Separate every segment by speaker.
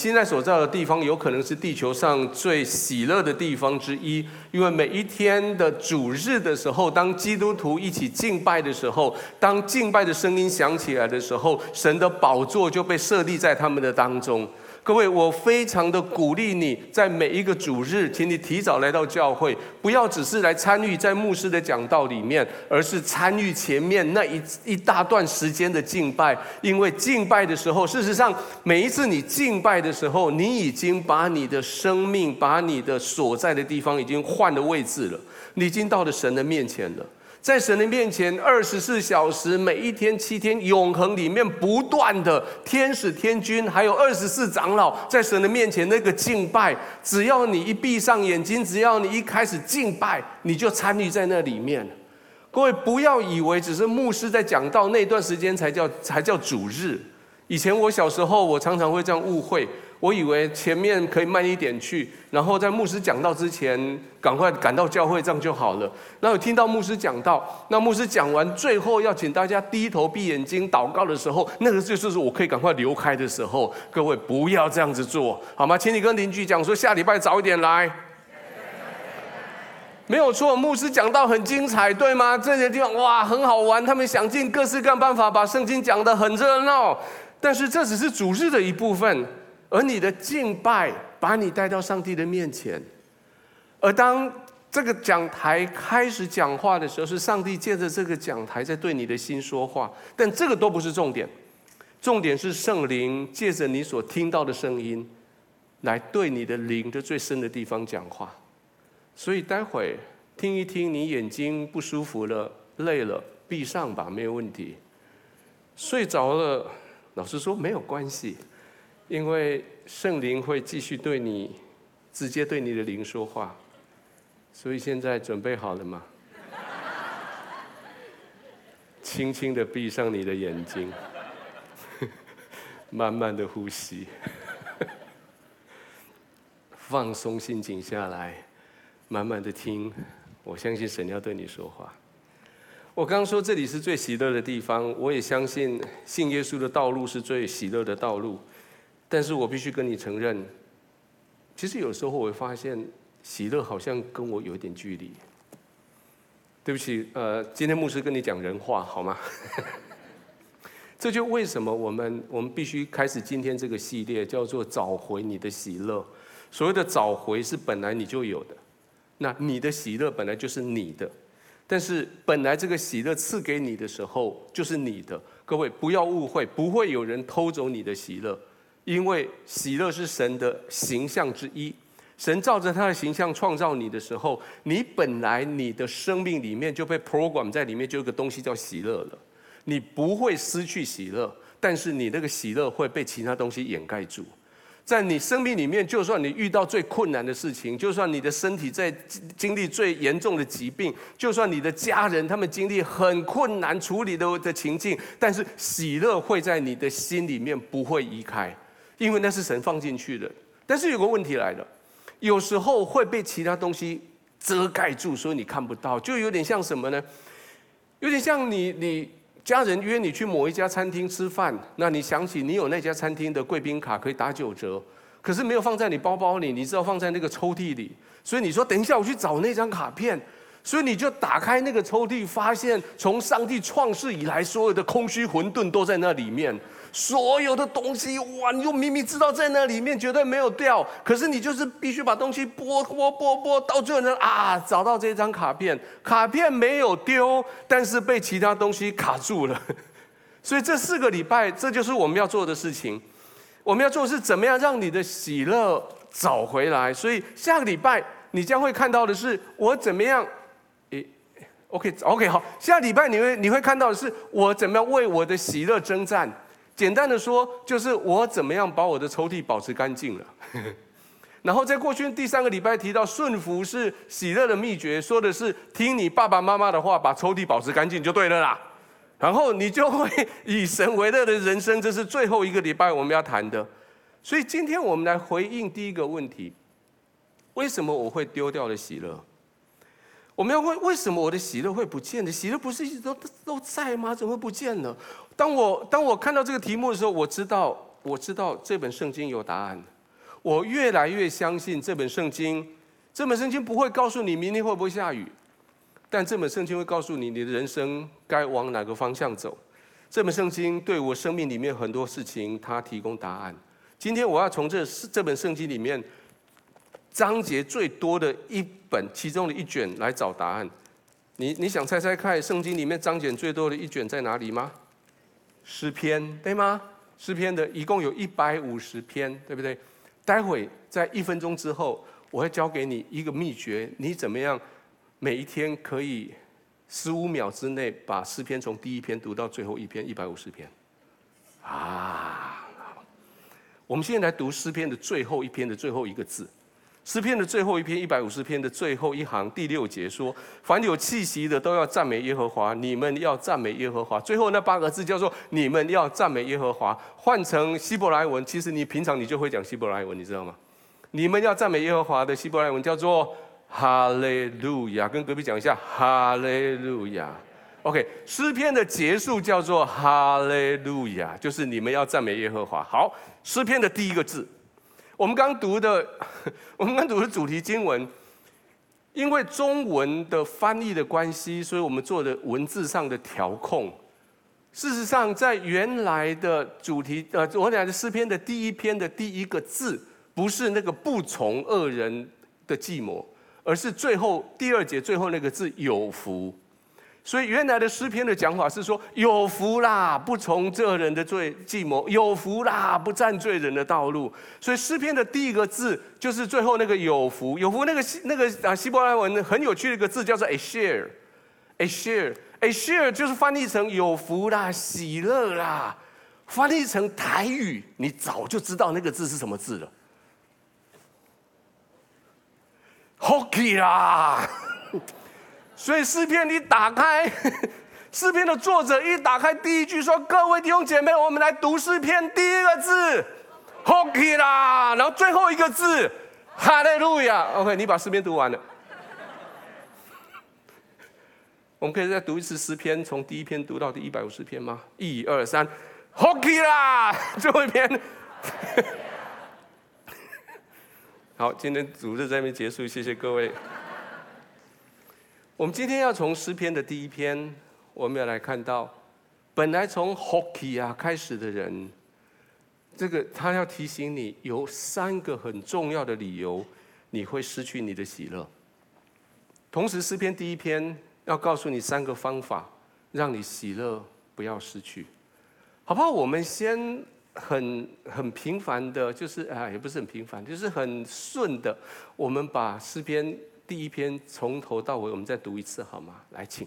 Speaker 1: 现在所在的地方有可能是地球上最喜乐的地方之一，因为每一天的主日的时候，当基督徒一起敬拜的时候，当敬拜的声音响起来的时候，神的宝座就被设立在他们的当中。各位，我非常的鼓励你，在每一个主日，请你提早来到教会，不要只是来参与在牧师的讲道里面，而是参与前面那一一大段时间的敬拜。因为敬拜的时候，事实上每一次你敬拜的时候，你已经把你的生命，把你的所在的地方已经换了位置了，你已经到了神的面前了。在神的面前，二十四小时，每一天七天，永恒里面不断的天使天军，还有二十四长老，在神的面前那个敬拜，只要你一闭上眼睛，只要你一开始敬拜，你就参与在那里面。各位不要以为只是牧师在讲道那段时间才叫才叫主日。以前我小时候，我常常会这样误会。我以为前面可以慢一点去，然后在牧师讲到之前，赶快赶到教会，这样就好了。然后听到牧师讲到，那牧师讲完，最后要请大家低头闭眼睛祷告的时候，那个就是我可以赶快离开的时候。各位不要这样子做，好吗？请你跟邻居讲说，下礼拜早一点来。没有错，牧师讲到很精彩，对吗？这些地方哇，很好玩，他们想尽各式各办法把圣经讲得很热闹，但是这只是主日的一部分。而你的敬拜把你带到上帝的面前，而当这个讲台开始讲话的时候，是上帝借着这个讲台在对你的心说话。但这个都不是重点，重点是圣灵借着你所听到的声音，来对你的灵的最深的地方讲话。所以待会听一听，你眼睛不舒服了、累了，闭上吧，没有问题。睡着了，老实说没有关系。因为圣灵会继续对你，直接对你的灵说话，所以现在准备好了吗？轻轻的闭上你的眼睛，慢慢的呼吸，放松心情下来，慢慢的听。我相信神要对你说话。我刚说这里是最喜乐的地方，我也相信信耶稣的道路是最喜乐的道路。但是我必须跟你承认，其实有时候我会发现，喜乐好像跟我有一点距离。对不起，呃，今天牧师跟你讲人话好吗？这就为什么我们我们必须开始今天这个系列，叫做找回你的喜乐。所谓的找回是本来你就有的，那你的喜乐本来就是你的，但是本来这个喜乐赐给你的时候就是你的。各位不要误会，不会有人偷走你的喜乐。因为喜乐是神的形象之一，神照着他的形象创造你的时候，你本来你的生命里面就被 program 在里面，就有个东西叫喜乐了。你不会失去喜乐，但是你那个喜乐会被其他东西掩盖住。在你生命里面，就算你遇到最困难的事情，就算你的身体在经历最严重的疾病，就算你的家人他们经历很困难处理的的情境，但是喜乐会在你的心里面不会移开。因为那是神放进去的，但是有个问题来了，有时候会被其他东西遮盖住，所以你看不到，就有点像什么呢？有点像你你家人约你去某一家餐厅吃饭，那你想起你有那家餐厅的贵宾卡可以打九折，可是没有放在你包包里，你知道放在那个抽屉里，所以你说等一下我去找那张卡片，所以你就打开那个抽屉，发现从上帝创世以来所有的空虚混沌都在那里面。所有的东西，哇！你又明明知道在那里面绝对没有掉，可是你就是必须把东西拨拨拨拨，到最后呢啊，找到这张卡片，卡片没有丢，但是被其他东西卡住了。所以这四个礼拜，这就是我们要做的事情。我们要做的是怎么样让你的喜乐找回来。所以下个礼拜你将会看到的是我怎么样。诶，OK OK 好，下个礼拜你会你会看到的是我怎么样为我的喜乐征战。简单的说，就是我怎么样把我的抽屉保持干净了。然后在过去第三个礼拜提到顺服是喜乐的秘诀，说的是听你爸爸妈妈的话，把抽屉保持干净就对了啦。然后你就会以神为乐的人生，这是最后一个礼拜我们要谈的。所以今天我们来回应第一个问题：为什么我会丢掉了喜乐？我们要问为什么我的喜乐会不见的？喜乐不是一直都都在吗？怎么会不见了？当我当我看到这个题目的时候，我知道我知道这本圣经有答案。我越来越相信这本圣经。这本圣经不会告诉你明天会不会下雨，但这本圣经会告诉你你的人生该往哪个方向走。这本圣经对我生命里面很多事情，它提供答案。今天我要从这这本圣经里面章节最多的一本其中的一卷来找答案。你你想猜猜看，圣经里面章节最多的一卷在哪里吗？诗篇，对吗？诗篇的一共有一百五十篇，对不对？待会在一分钟之后。我会教给你一个秘诀，你怎么样每一天可以十五秒之内把诗篇从第一篇读到最后一篇一百五十篇啊！我们现在来读诗篇的最后一篇的最后一个字，诗篇的最后一篇一百五十篇的最后一行第六节说：“凡有气息的都要赞美耶和华，你们要赞美耶和华。”最后那八个字叫做“你们要赞美耶和华”。换成希伯来文，其实你平常你就会讲希伯来文，你知道吗？你们要赞美耶和华的希伯来文叫做哈利路亚，跟隔壁讲一下哈利路亚。OK，诗篇的结束叫做哈利路亚，就是你们要赞美耶和华。好，诗篇的第一个字，我们刚读的，我们刚读的主题经文，因为中文的翻译的关系，所以我们做的文字上的调控。事实上，在原来的主题，呃，我讲的诗篇的第一篇的第一个字。不是那个不从恶人的计谋，而是最后第二节最后那个字有福。所以原来的诗篇的讲法是说有福啦，不从这人的罪计谋，有福啦，不占罪人的道路。所以诗篇的第一个字就是最后那个有福，有福那个那个啊希伯来文很有趣的一个字叫做 “a share”，“a share”，“a share” 就是翻译成有福啦，喜乐啦，翻译成台语，你早就知道那个字是什么字了。Hockey 啦，所以诗篇你打开，诗篇的作者一打开第一句说：“各位弟兄姐妹，我们来读诗篇第一个字，Hockey 啦。”然后最后一个字，哈利路亚。OK，你把诗篇读完了，我们可以再读一次诗篇，从第一篇读到第一百五十篇吗？一二三，Hockey 啦，最后一篇。好，今天主日在这边结束，谢谢各位。我们今天要从诗篇的第一篇，我们要来看到，本来从 hockey 啊开始的人，这个他要提醒你有三个很重要的理由，你会失去你的喜乐。同时，诗篇第一篇要告诉你三个方法，让你喜乐不要失去，好不好？我们先。很很平凡的，就是啊，也不是很平凡，就是很顺的。我们把诗篇第一篇从头到尾，我们再读一次好吗？来，请。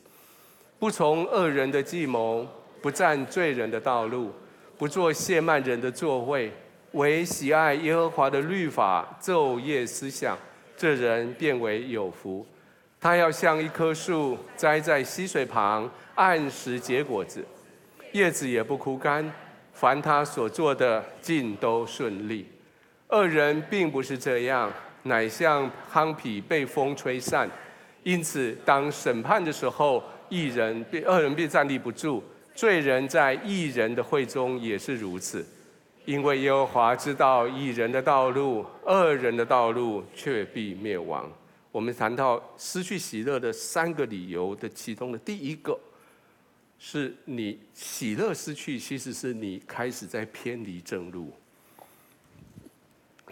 Speaker 1: 不从恶人的计谋，不占罪人的道路，不做亵慢人的座位，唯喜爱耶和华的律法，昼夜思想，这人便为有福。他要像一棵树栽在溪水旁，按时结果子，叶子也不枯干。凡他所做的尽都顺利，恶人并不是这样，乃像糠秕被风吹散。因此，当审判的时候，一人被二人便站立不住，罪人在一人的会中也是如此。因为耶和华知道一人的道路，恶人的道路却必灭亡。我们谈到失去喜乐的三个理由的其中的第一个。是你喜乐失去，其实是你开始在偏离正路。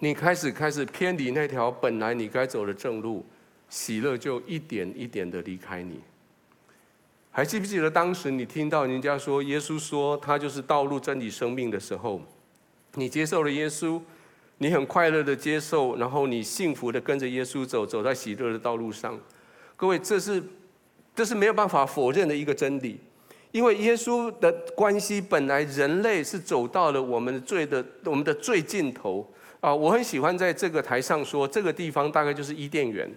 Speaker 1: 你开始开始偏离那条本来你该走的正路，喜乐就一点一点的离开你。还记不记得当时你听到人家说耶稣说他就是道路、真理、生命的时候，你接受了耶稣，你很快乐的接受，然后你幸福的跟着耶稣走，走在喜乐的道路上。各位，这是这是没有办法否认的一个真理。因为耶稣的关系，本来人类是走到了我们的罪的我们的最尽头啊！我很喜欢在这个台上说，这个地方大概就是伊甸园。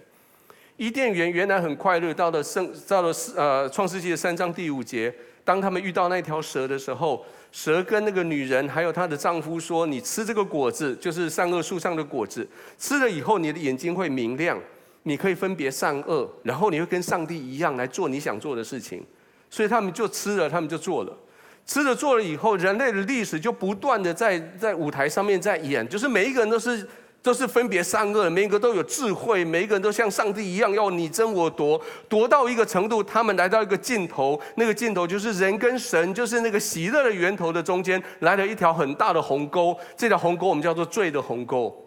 Speaker 1: 伊甸园原来很快乐，到了圣到了呃创世纪的三章第五节，当他们遇到那条蛇的时候，蛇跟那个女人还有她的丈夫说：“你吃这个果子，就是善恶树上的果子，吃了以后你的眼睛会明亮，你可以分别善恶，然后你会跟上帝一样来做你想做的事情。”所以他们就吃了，他们就做了。吃了做了以后，人类的历史就不断的在在舞台上面在演，就是每一个人都是都是分别善恶，每一个都有智慧，每一个人都像上帝一样要你争我夺，夺到一个程度，他们来到一个尽头，那个尽头就是人跟神，就是那个喜乐的源头的中间来了一条很大的鸿沟，这条鸿沟我们叫做罪的鸿沟。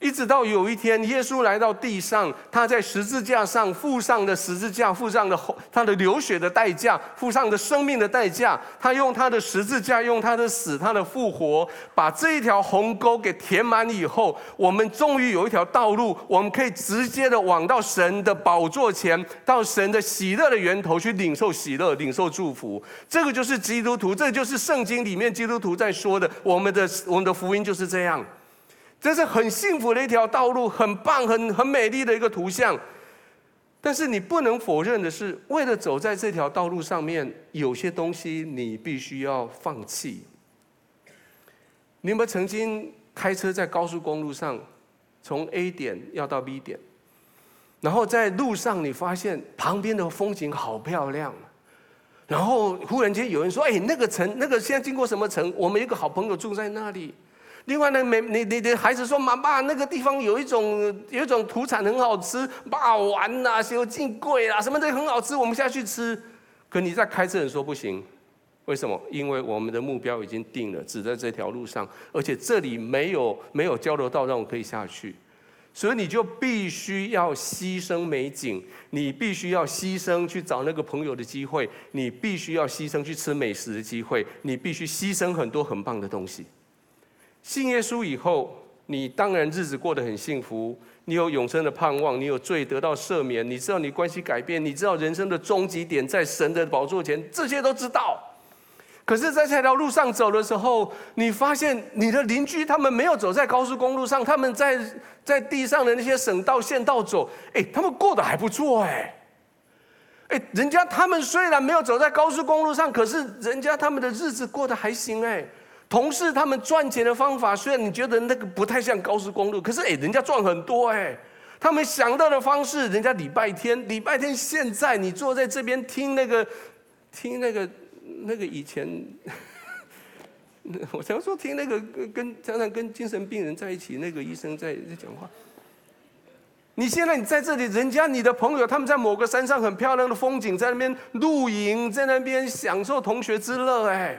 Speaker 1: 一直到有一天，耶稣来到地上，他在十字架上付上的十字架，付上的他的流血的代价，付上的生命的代价。他用他的十字架，用他的死，他的复活，把这一条鸿沟给填满以后，我们终于有一条道路，我们可以直接的往到神的宝座前，到神的喜乐的源头去领受喜乐，领受祝福。这个就是基督徒，这就是圣经里面基督徒在说的，我们的我们的福音就是这样。这是很幸福的一条道路，很棒、很很美丽的一个图像。但是你不能否认的是，为了走在这条道路上面，有些东西你必须要放弃。你有没有曾经开车在高速公路上，从 A 点要到 B 点，然后在路上你发现旁边的风景好漂亮，然后忽然间有人说：“哎，那个城，那个现在经过什么城？我们一个好朋友住在那里。”另外呢，每你你的孩子说：“妈妈，那个地方有一种有一种土产很好吃，霸王呐、小金贵啊，什么的很好吃，我们下去吃。”可你在开车人说不行，为什么？因为我们的目标已经定了，只在这条路上，而且这里没有没有交流道让我可以下去，所以你就必须要牺牲美景，你必须要牺牲去找那个朋友的机会，你必须要牺牲去吃美食的机会，你必须牺牲很多很棒的东西。信耶稣以后，你当然日子过得很幸福，你有永生的盼望，你有罪得到赦免，你知道你关系改变，你知道人生的终极点在神的宝座前，这些都知道。可是，在这条路上走的时候，你发现你的邻居他们没有走在高速公路上，他们在在地上的那些省道、县道走，哎，他们过得还不错，哎，哎，人家他们虽然没有走在高速公路上，可是人家他们的日子过得还行，哎。同事他们赚钱的方法，虽然你觉得那个不太像高速公路，可是诶，人家赚很多诶。他们想到的方式，人家礼拜天，礼拜天现在你坐在这边听那个，听那个，那个以前，我常说听那个跟常常跟精神病人在一起那个医生在在讲话。你现在你在这里，人家你的朋友他们在某个山上很漂亮的风景，在那边露营，在那边享受同学之乐，哎。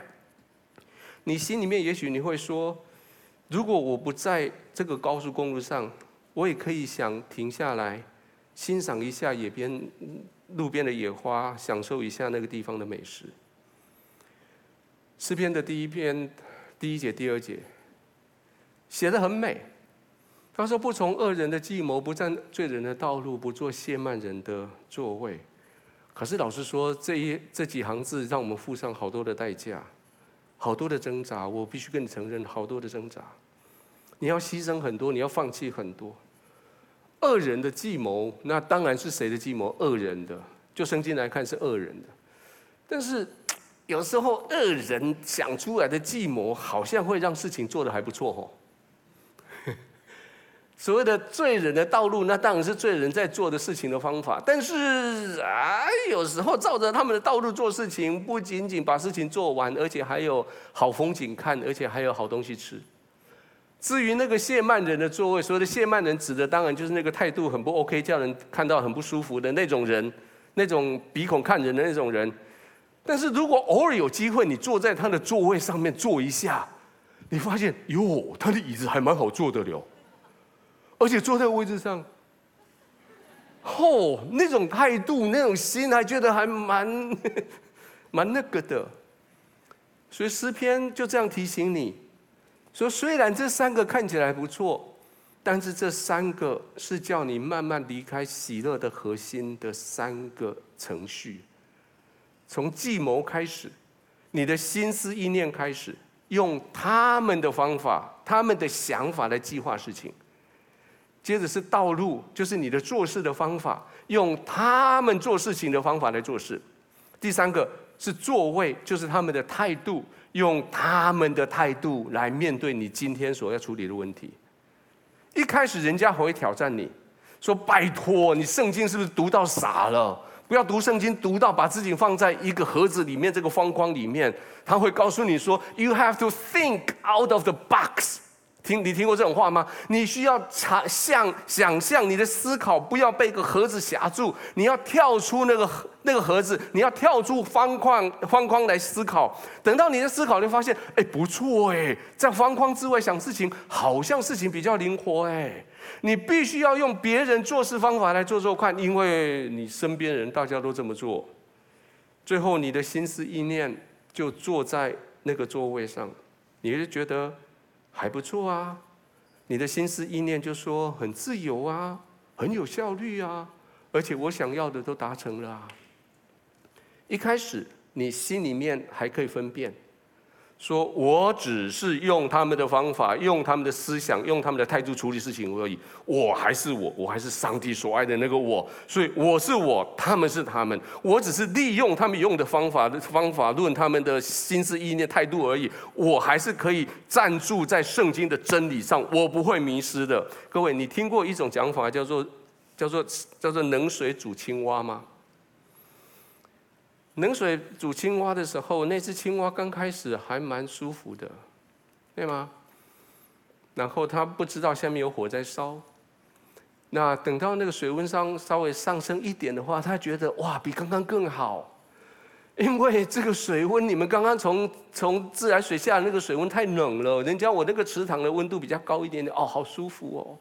Speaker 1: 你心里面也许你会说，如果我不在这个高速公路上，我也可以想停下来，欣赏一下野边路边的野花，享受一下那个地方的美食。诗篇的第一篇第一节、第二节写得很美。他说：“不从恶人的计谋，不站罪人的道路，不做亵慢人的座位。”可是老实说，这一这几行字让我们付上好多的代价。好多的挣扎，我必须跟你承认，好多的挣扎。你要牺牲很多，你要放弃很多。恶人的计谋，那当然是谁的计谋？恶人的，就圣经来看是恶人的。但是有时候恶人想出来的计谋，好像会让事情做得还不错哦。所谓的罪人的道路，那当然是罪人在做的事情的方法。但是啊，有时候照着他们的道路做事情，不仅仅把事情做完，而且还有好风景看，而且还有好东西吃。至于那个谢曼人的座位，所谓的谢曼人，指的当然就是那个态度很不 OK，叫人看到很不舒服的那种人，那种鼻孔看人的那种人。但是如果偶尔有机会，你坐在他的座位上面坐一下，你发现哟，他的椅子还蛮好坐的了。而且坐在位置上，吼、那种态度、那种心，还觉得还蛮 蛮那个的。所以诗篇就这样提醒你，说虽然这三个看起来不错，但是这三个是叫你慢慢离开喜乐的核心的三个程序。从计谋开始，你的心思意念开始，用他们的方法、他们的想法来计划事情。接着是道路，就是你的做事的方法，用他们做事情的方法来做事。第三个是座位，就是他们的态度，用他们的态度来面对你今天所要处理的问题。一开始人家会挑战你，说：“拜托，你圣经是不是读到傻了？不要读圣经读到把自己放在一个盒子里面，这个方框里面。他会告诉你说：“You have to think out of the box。”听，你听过这种话吗？你需要想象，想象你的思考不要被一个盒子夹住，你要跳出那个那个盒子，你要跳出方框方框来思考。等到你的思考，你发现，哎，不错哎，在方框之外想事情，好像事情比较灵活哎。你必须要用别人做事方法来做做看，因为你身边人大家都这么做，最后你的心思意念就坐在那个座位上，你就觉得。还不错啊，你的心思意念就说很自由啊，很有效率啊，而且我想要的都达成了啊。一开始你心里面还可以分辨。说我只是用他们的方法，用他们的思想，用他们的态度处理事情而已。我还是我，我还是上帝所爱的那个我。所以我是我，他们是他们。我只是利用他们用的方法的方法论他们的心思意念态度而已。我还是可以站住在圣经的真理上，我不会迷失的。各位，你听过一种讲法叫做叫做叫做冷水煮青蛙吗？冷水煮青蛙的时候，那只青蛙刚开始还蛮舒服的，对吗？然后它不知道下面有火在烧。那等到那个水温上稍微上升一点的话，它觉得哇，比刚刚更好，因为这个水温，你们刚刚从从自来水下那个水温太冷了，人家我那个池塘的温度比较高一点点，哦，好舒服哦。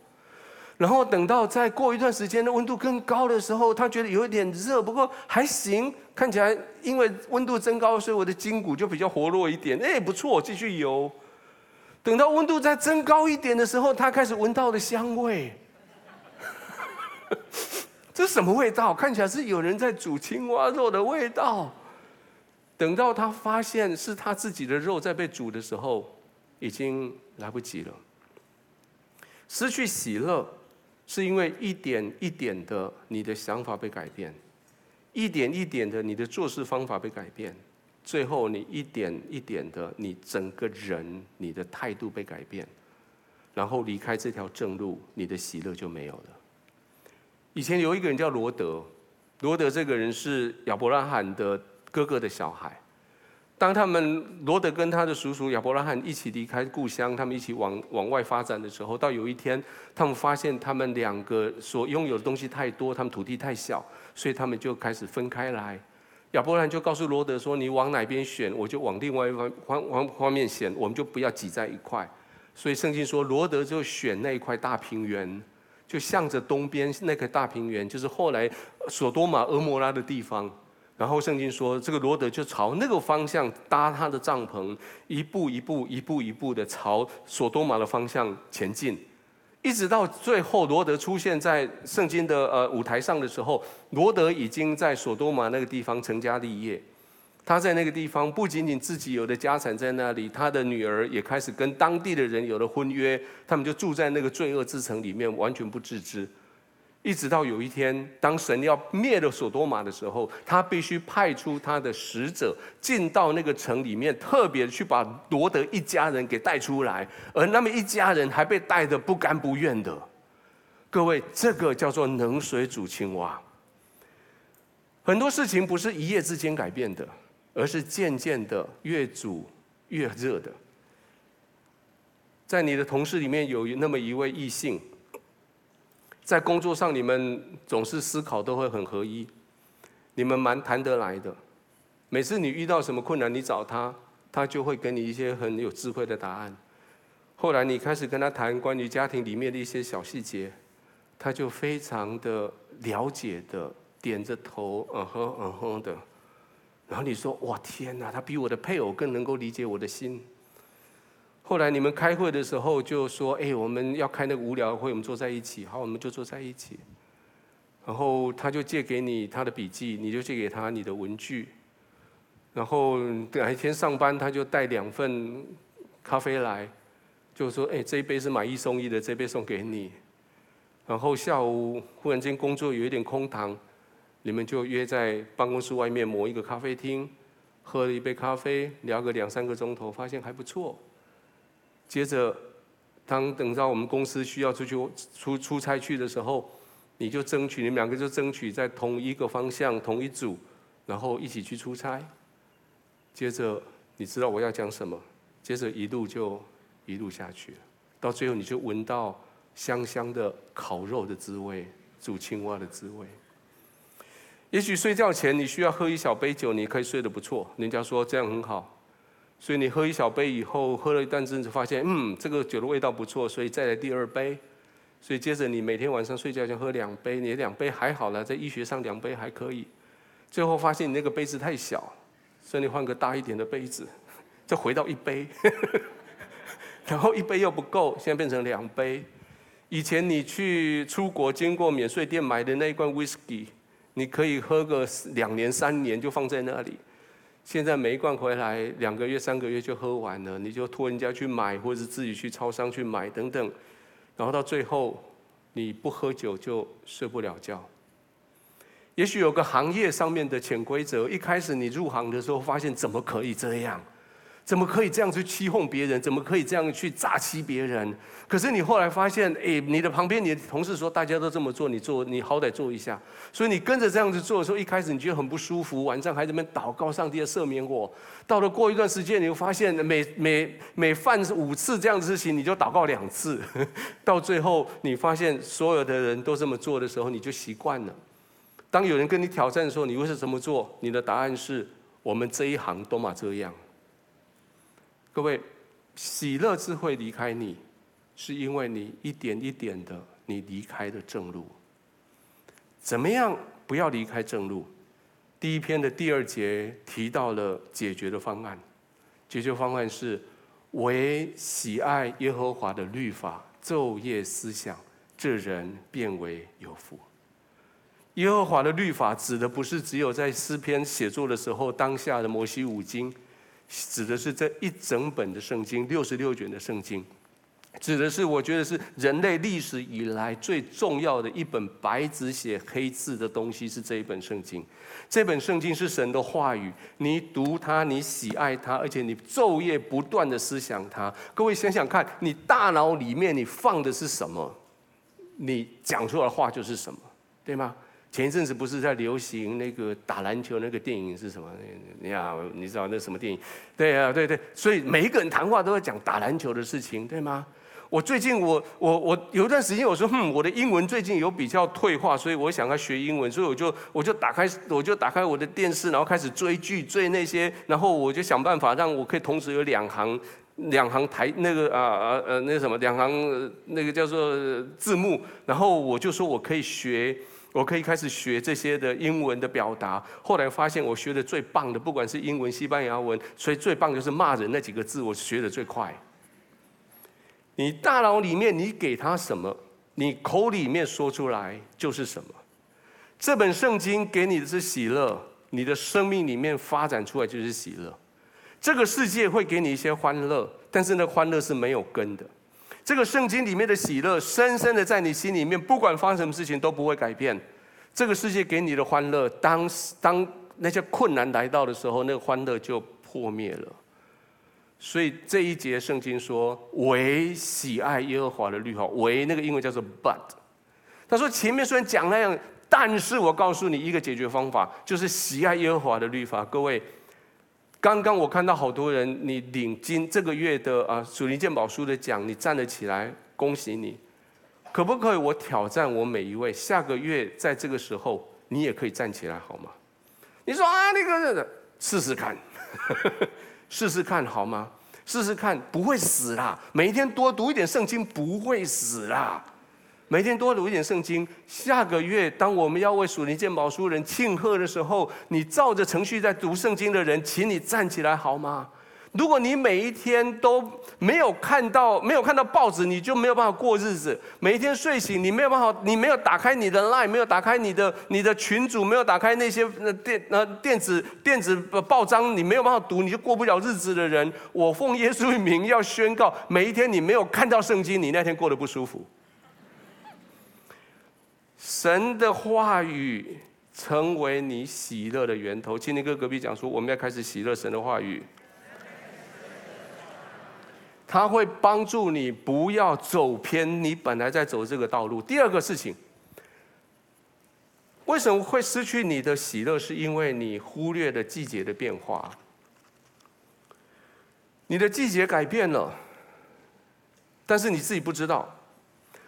Speaker 1: 然后等到再过一段时间的温度更高的时候，他觉得有一点热，不过还行，看起来因为温度增高，所以我的筋骨就比较活络一点。哎，不错，继续游。等到温度再增高一点的时候，他开始闻到了香味。这什么味道？看起来是有人在煮青蛙肉的味道。等到他发现是他自己的肉在被煮的时候，已经来不及了，失去喜乐。是因为一点一点的你的想法被改变，一点一点的你的做事方法被改变，最后你一点一点的你整个人你的态度被改变，然后离开这条正路，你的喜乐就没有了。以前有一个人叫罗德，罗德这个人是亚伯拉罕的哥哥的小孩。当他们罗德跟他的叔叔亚伯拉罕一起离开故乡，他们一起往往外发展的时候，到有一天，他们发现他们两个所拥有的东西太多，他们土地太小，所以他们就开始分开来。亚伯拉罕就告诉罗德说：“你往哪边选，我就往另外一方方方方面选，我们就不要挤在一块。”所以圣经说，罗德就选那一块大平原，就向着东边那个大平原，就是后来所多玛、蛾摩拉的地方。然后圣经说，这个罗德就朝那个方向搭他的帐篷，一步一步、一步一步的朝所多玛的方向前进，一直到最后，罗德出现在圣经的呃舞台上的时候，罗德已经在所多玛那个地方成家立业。他在那个地方不仅仅自己有的家产在那里，他的女儿也开始跟当地的人有了婚约，他们就住在那个罪恶之城里面，完全不自知。一直到有一天，当神要灭了所多玛的时候，他必须派出他的使者进到那个城里面，特别去把罗德一家人给带出来，而那么一家人还被带得不甘不愿的。各位，这个叫做冷水煮青蛙。很多事情不是一夜之间改变的，而是渐渐的越煮越热的。在你的同事里面有那么一位异性。在工作上，你们总是思考都会很合一，你们蛮谈得来的。每次你遇到什么困难，你找他，他就会给你一些很有智慧的答案。后来你开始跟他谈关于家庭里面的一些小细节，他就非常的了解的点着头，嗯哼嗯哼的。然后你说：哇，天哪，他比我的配偶更能够理解我的心。后来你们开会的时候就说：“哎，我们要开那个无聊会，我们坐在一起。”好，我们就坐在一起。然后他就借给你他的笔记，你就借给他你的文具。然后哪一天上班，他就带两份咖啡来，就说：“哎，这一杯是买一送一的，这杯送给你。”然后下午忽然间工作有一点空档，你们就约在办公室外面某一个咖啡厅，喝了一杯咖啡，聊个两三个钟头，发现还不错。接着，当等到我们公司需要出去出出差去的时候，你就争取，你们两个就争取在同一个方向、同一组，然后一起去出差。接着，你知道我要讲什么？接着一路就一路下去，到最后你就闻到香香的烤肉的滋味，煮青蛙的滋味。也许睡觉前你需要喝一小杯酒，你可以睡得不错。人家说这样很好，所以你喝一小杯以后，喝了一段阵子，发现嗯，这个酒的味道不错，所以再来第二杯。所以接着你每天晚上睡觉前喝两杯，你两杯还好了，在医学上两杯还可以。最后发现你那个杯子太小，所以你换个大一点的杯子，再回到一杯。然后一杯又不够，现在变成两杯。以前你去出国经过免税店买的那一罐 whisky，你可以喝个两年三年就放在那里。现在每一罐回来两个月三个月就喝完了，你就托人家去买，或者是自己去超商去买等等。然后到最后，你不喝酒就睡不了觉。也许有个行业上面的潜规则，一开始你入行的时候发现怎么可以这样？怎么可以这样去欺哄别人？怎么可以这样去诈欺别人？可是你后来发现，哎，你的旁边你的同事说大家都这么做，你做你好歹做一下。所以你跟着这样子做的时候，一开始你觉得很不舒服，晚上还在那边祷告上帝要赦免我。到了过一段时间，你会发现每每每犯五次这样子事情，你就祷告两次。到最后你发现所有的人都这么做的时候，你就习惯了。当有人跟你挑战的时候，你会是怎么做？你的答案是我们这一行都嘛这样。各位，喜乐之会离开你，是因为你一点一点的你离开了正路。怎么样不要离开正路？第一篇的第二节提到了解决的方案，解决方案是惟喜爱耶和华的律法，昼夜思想，这人便为有福。耶和华的律法指的不是只有在诗篇写作的时候当下的摩西五经。指的是这一整本的圣经，六十六卷的圣经，指的是我觉得是人类历史以来最重要的一本白纸写黑字的东西，是这一本圣经。这本圣经是神的话语，你读它，你喜爱它，而且你昼夜不断的思想它。各位想想看，你大脑里面你放的是什么，你讲出来的话就是什么，对吗？前一阵子不是在流行那个打篮球那个电影是什么？你呀，你知道那什么电影？对啊，对对，所以每一个人谈话都在讲打篮球的事情，对吗？我最近我我我有一段时间我说，哼，我的英文最近有比较退化，所以我想要学英文，所以我就我就打开我就打开我的电视，然后开始追剧追那些，然后我就想办法让我可以同时有两行两行台那个啊啊呃那个什么两行那个叫做字幕，然后我就说我可以学。我可以开始学这些的英文的表达。后来发现我学的最棒的，不管是英文、西班牙文，所以最棒就是骂人那几个字，我学的最快。你大脑里面你给他什么，你口里面说出来就是什么。这本圣经给你的是喜乐，你的生命里面发展出来就是喜乐。这个世界会给你一些欢乐，但是那欢乐是没有根的。这个圣经里面的喜乐，深深的在你心里面，不管发生什么事情都不会改变。这个世界给你的欢乐，当当那些困难来到的时候，那个欢乐就破灭了。所以这一节圣经说：“唯喜爱耶和华的律法，唯那个英文叫做 but。”他说前面虽然讲那样，但是我告诉你一个解决方法，就是喜爱耶和华的律法。各位。刚刚我看到好多人，你领金这个月的啊属灵鉴宝书的奖，你站了起来，恭喜你！可不可以我挑战我每一位，下个月在这个时候，你也可以站起来好吗？你说啊，那个试试看，试试看好吗？试试看，不会死啦！每一天多读一点圣经，不会死啦。每天多读一点圣经。下个月，当我们要为属灵鉴宝书人庆贺的时候，你照着程序在读圣经的人，请你站起来好吗？如果你每一天都没有看到没有看到报纸，你就没有办法过日子。每一天睡醒，你没有办法，你没有打开你的 line，没有打开你的你的群组，没有打开那些那电呃电子电子报章，你没有办法读，你就过不了日子的人。我奉耶稣的名要宣告：每一天你没有看到圣经，你那天过得不舒服。神的话语成为你喜乐的源头。今天跟隔壁讲说，我们要开始喜乐神的话语。他会帮助你不要走偏你本来在走这个道路。第二个事情，为什么会失去你的喜乐？是因为你忽略了季节的变化。你的季节改变了，但是你自己不知道，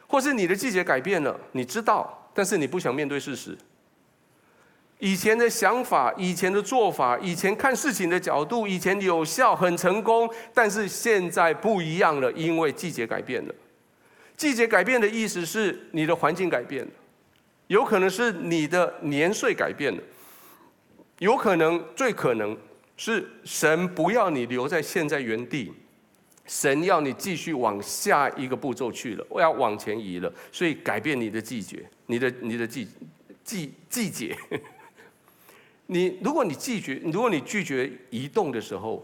Speaker 1: 或是你的季节改变了，你知道，但是你不想面对事实。以前的想法、以前的做法、以前看事情的角度、以前有效、很成功，但是现在不一样了，因为季节改变了。季节改变的意思是你的环境改变了，有可能是你的年岁改变了，有可能，最可能。是神不要你留在现在原地，神要你继续往下一个步骤去了，我要往前移了，所以改变你的季节，你的你的季季季节。你如果你拒绝，如果你拒绝移动的时候，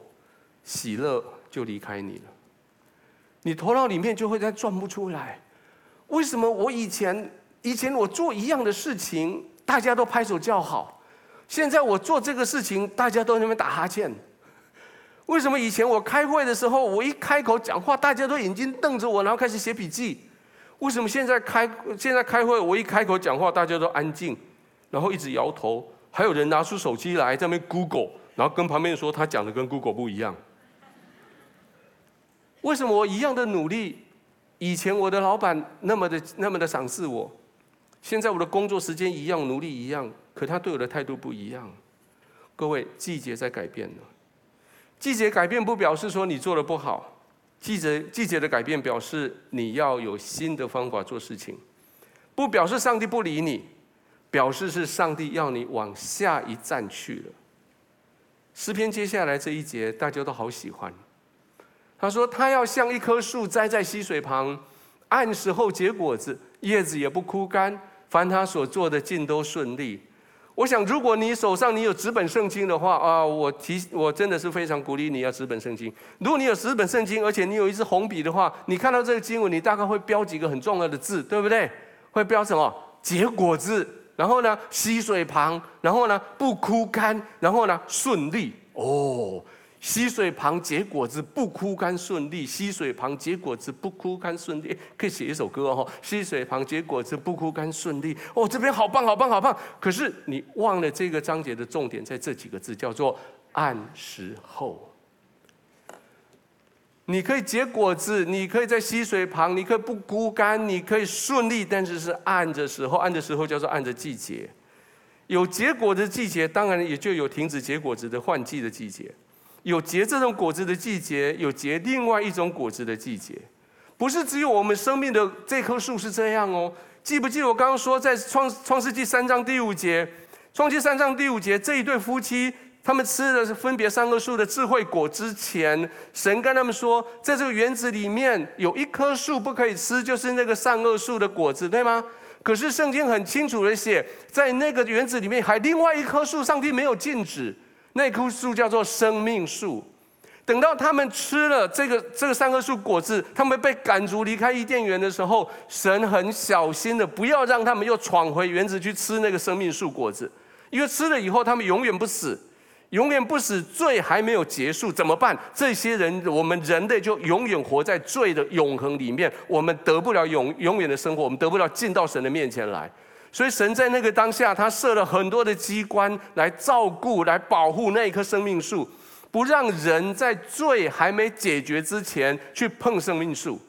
Speaker 1: 喜乐就离开你了，你头脑里面就会再转不出来。为什么我以前以前我做一样的事情，大家都拍手叫好？现在我做这个事情，大家都在那边打哈欠。为什么以前我开会的时候，我一开口讲话，大家都眼睛瞪着我，然后开始写笔记？为什么现在开现在开会，我一开口讲话，大家都安静，然后一直摇头？还有人拿出手机来在那边 Google，然后跟旁边说他讲的跟 Google 不一样。为什么我一样的努力，以前我的老板那么的那么的赏识我，现在我的工作时间一样，努力一样？可他对我的态度不一样，各位，季节在改变了。季节改变不表示说你做的不好，季节季节的改变表示你要有新的方法做事情，不表示上帝不理你，表示是上帝要你往下一站去了。诗篇接下来这一节大家都好喜欢，他说他要像一棵树栽在溪水旁，按时候结果子，叶子也不枯干，凡他所做的尽都顺利。我想，如果你手上你有纸本圣经的话啊，我提我真的是非常鼓励你要纸本圣经。如果你有纸本圣经，而且你有一支红笔的话，你看到这个经文，你大概会标几个很重要的字，对不对？会标什么？结果字，然后呢，溪水旁，然后呢，不枯干，然后呢，顺利。哦。溪水旁结果子不枯干顺利，溪水旁结果子不枯干顺利，可以写一首歌哦。溪水旁结果子不枯干顺利，哦，这边好棒好棒好棒。可是你忘了这个章节的重点在这几个字，叫做按时候。你可以结果子，你可以在溪水旁，你可以不枯干，你可以顺利，但是是按着时候，按着时候叫做按着季节。有结果的季节，当然也就有停止结果子的换季的季节。有结这种果子的季节，有结另外一种果子的季节，不是只有我们生命的这棵树是这样哦。记不记得我刚刚说，在创创世纪三章第五节，创世纪三章第五节，这一对夫妻他们吃的是分别善恶树的智慧果之前，神跟他们说，在这个园子里面有一棵树不可以吃，就是那个善恶树的果子，对吗？可是圣经很清楚的写，在那个园子里面还另外一棵树，上帝没有禁止。那棵树叫做生命树。等到他们吃了这个这个三棵树果子，他们被赶逐离开伊甸园的时候，神很小心的不要让他们又闯回园子去吃那个生命树果子，因为吃了以后他们永远不死，永远不死，罪还没有结束，怎么办？这些人，我们人类就永远活在罪的永恒里面，我们得不了永永远的生活，我们得不了进到神的面前来。所以神在那个当下，他设了很多的机关来照顾、来保护那一棵生命树，不让人在罪还没解决之前去碰生命树。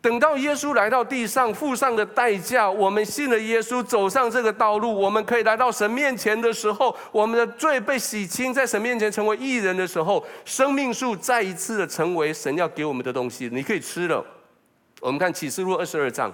Speaker 1: 等到耶稣来到地上，付上的代价，我们信了耶稣，走上这个道路，我们可以来到神面前的时候，我们的罪被洗清，在神面前成为义人的时候，生命树再一次的成为神要给我们的东西，你可以吃了。我们看启示录二十二章。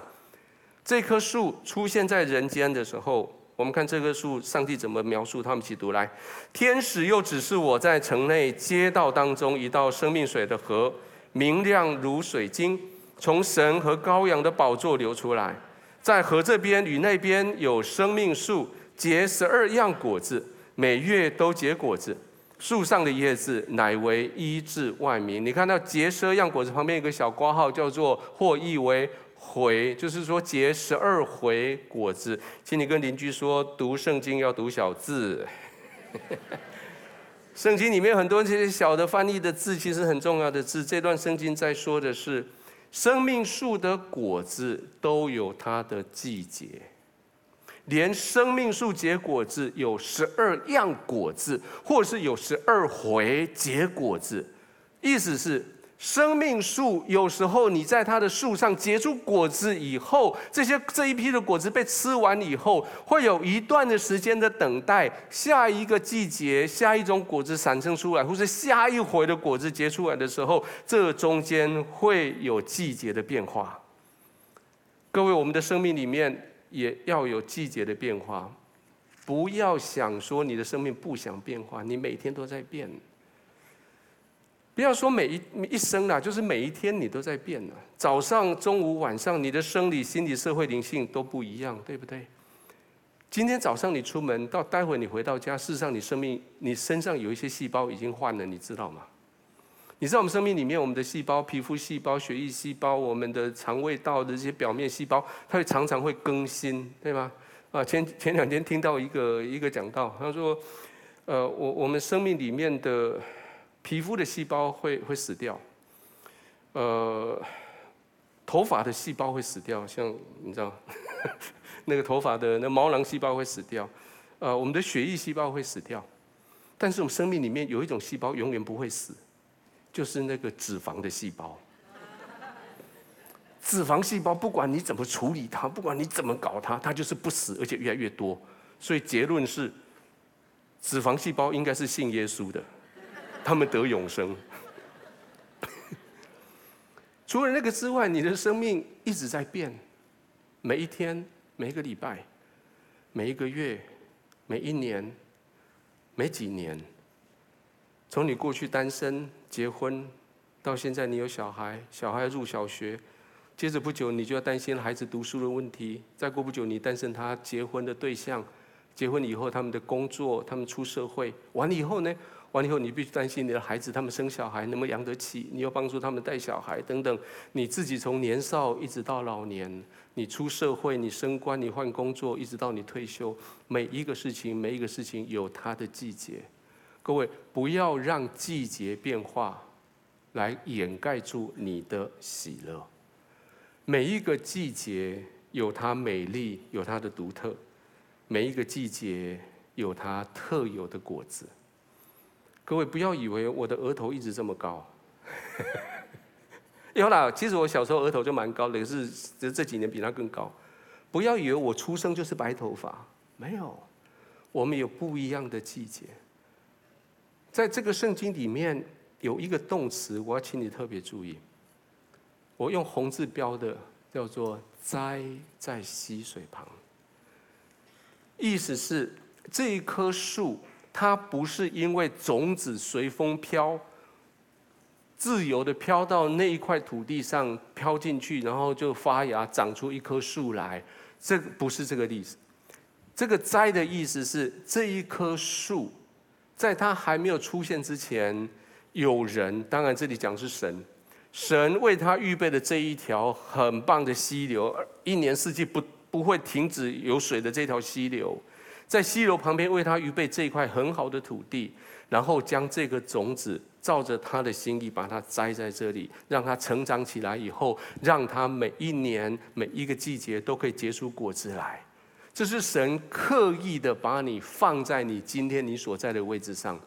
Speaker 1: 这棵树出现在人间的时候，我们看这棵树，上帝怎么描述？他们一起读来：天使又指示我在城内街道当中一道生命水的河，明亮如水晶，从神和羔羊的宝座流出来，在河这边与那边有生命树，结十二样果子，每月都结果子，树上的叶子乃为医治万民。你看到结十二样果子旁边有个小括号，叫做或译为。回就是说结十二回果子，请你跟邻居说，读圣经要读小字。圣经里面很多这些小的翻译的字，其实很重要的字。这段圣经在说的是，生命树的果子都有它的季节。连生命树结果子有十二样果子，或是有十二回结果子，意思是。生命树有时候你在它的树上结出果子以后，这些这一批的果子被吃完以后，会有一段的时间的等待，下一个季节下一种果子产生出来，或是下一回的果子结出来的时候，这中间会有季节的变化。各位，我们的生命里面也要有季节的变化，不要想说你的生命不想变化，你每天都在变。不要说每一一生啦，就是每一天你都在变呢。早上、中午、晚上，你的生理、心理、社会灵性都不一样，对不对？今天早上你出门，到待会你回到家，事实上你生命、你身上有一些细胞已经换了，你知道吗？你知道我们生命里面，我们的细胞、皮肤细胞、血液细胞、我们的肠胃道的这些表面细胞，它会常常会更新，对吗？啊，前前两天听到一个一个讲道，他说，呃，我我们生命里面的。皮肤的细胞会会死掉，呃，头发的细胞会死掉，像你知道，那个头发的那毛囊细胞会死掉，呃，我们的血液细胞会死掉，但是我们生命里面有一种细胞永远不会死，就是那个脂肪的细胞。脂肪细胞不管你怎么处理它，不管你怎么搞它，它就是不死，而且越来越多。所以结论是，脂肪细胞应该是信耶稣的。他们得永生。除了那个之外，你的生命一直在变，每一天、每一个礼拜、每一个月、每一年、每几年，从你过去单身、结婚，到现在你有小孩，小孩入小学，接着不久你就要担心孩子读书的问题，再过不久你担心他结婚的对象，结婚以后他们的工作，他们出社会，完了以后呢？完了以后，你必须担心你的孩子，他们生小孩能不能养得起？你要帮助他们带小孩等等。你自己从年少一直到老年，你出社会，你升官，你换工作，一直到你退休，每一个事情，每一个事情有它的季节。各位，不要让季节变化来掩盖住你的喜乐。每一个季节有它美丽，有它的独特；每一个季节有它特有的果子。各位不要以为我的额头一直这么高，有啦，其实我小时候额头就蛮高的，可是这这几年比他更高。不要以为我出生就是白头发，没有，我们有不一样的季节。在这个圣经里面有一个动词，我要请你特别注意。我用红字标的叫做“栽在溪水旁”，意思是这一棵树。它不是因为种子随风飘，自由的飘到那一块土地上飘进去，然后就发芽长出一棵树来，这不是这个意思。这个栽的意思是这一棵树，在它还没有出现之前，有人，当然这里讲是神，神为他预备的这一条很棒的溪流，一年四季不不会停止有水的这条溪流。在西楼旁边为他预备这一块很好的土地，然后将这个种子照着他的心意把它栽在这里，让它成长起来以后，让它每一年每一个季节都可以结出果子来。这是神刻意的把你放在你今天你所在的位置上。